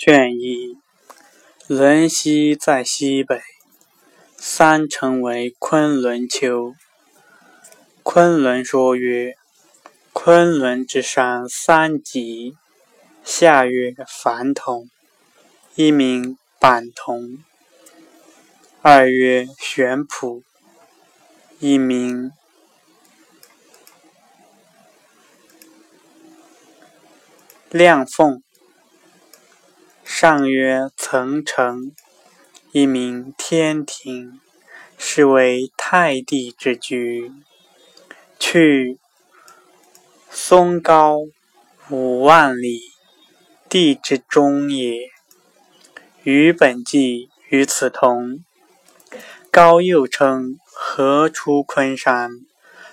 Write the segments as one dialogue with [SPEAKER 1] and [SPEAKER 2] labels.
[SPEAKER 1] 卷一，轮溪在西北，三城为昆仑丘。昆仑说曰：“昆仑之上三极，下曰凡同，一名板同；二曰玄圃，一名亮凤。”上曰：“层城，一名天庭，是为太帝之居。去嵩高五万里，地之中也。与本纪与此同。高又称河出昆山，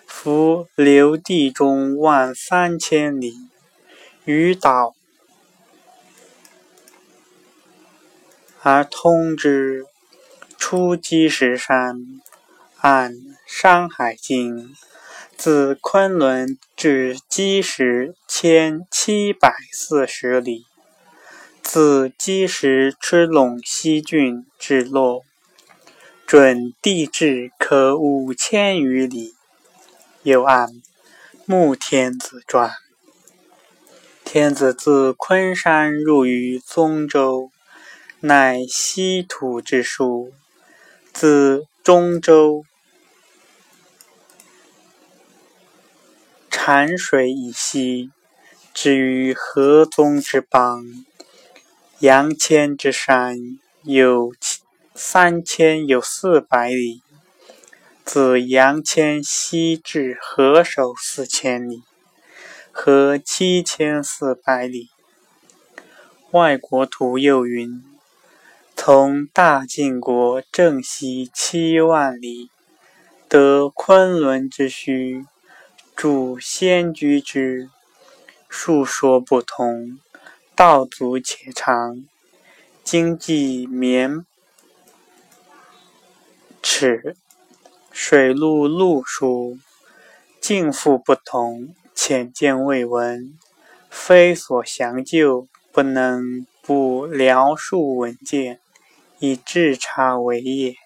[SPEAKER 1] 夫流地中万三千里，于岛。”而通之，出积石山，按《山海经》，自昆仑至积石千七百四十里，自积石之陇西郡至洛，准地质可五千余里。又按《穆天子传》，天子自昆山入于宗周。乃西土之书，自中州产水以西，至于河宗之邦，阳千之山有三千有四百里。自阳千西至河首四千里，河七千四百里。外国图又云。从大晋国正西七万里，得昆仑之墟，筑仙居之。述说不同，道阻且长。经济绵尺，水陆路疏，境复不同，浅见未闻，非所详就，不能不聊述文见。以治察为业。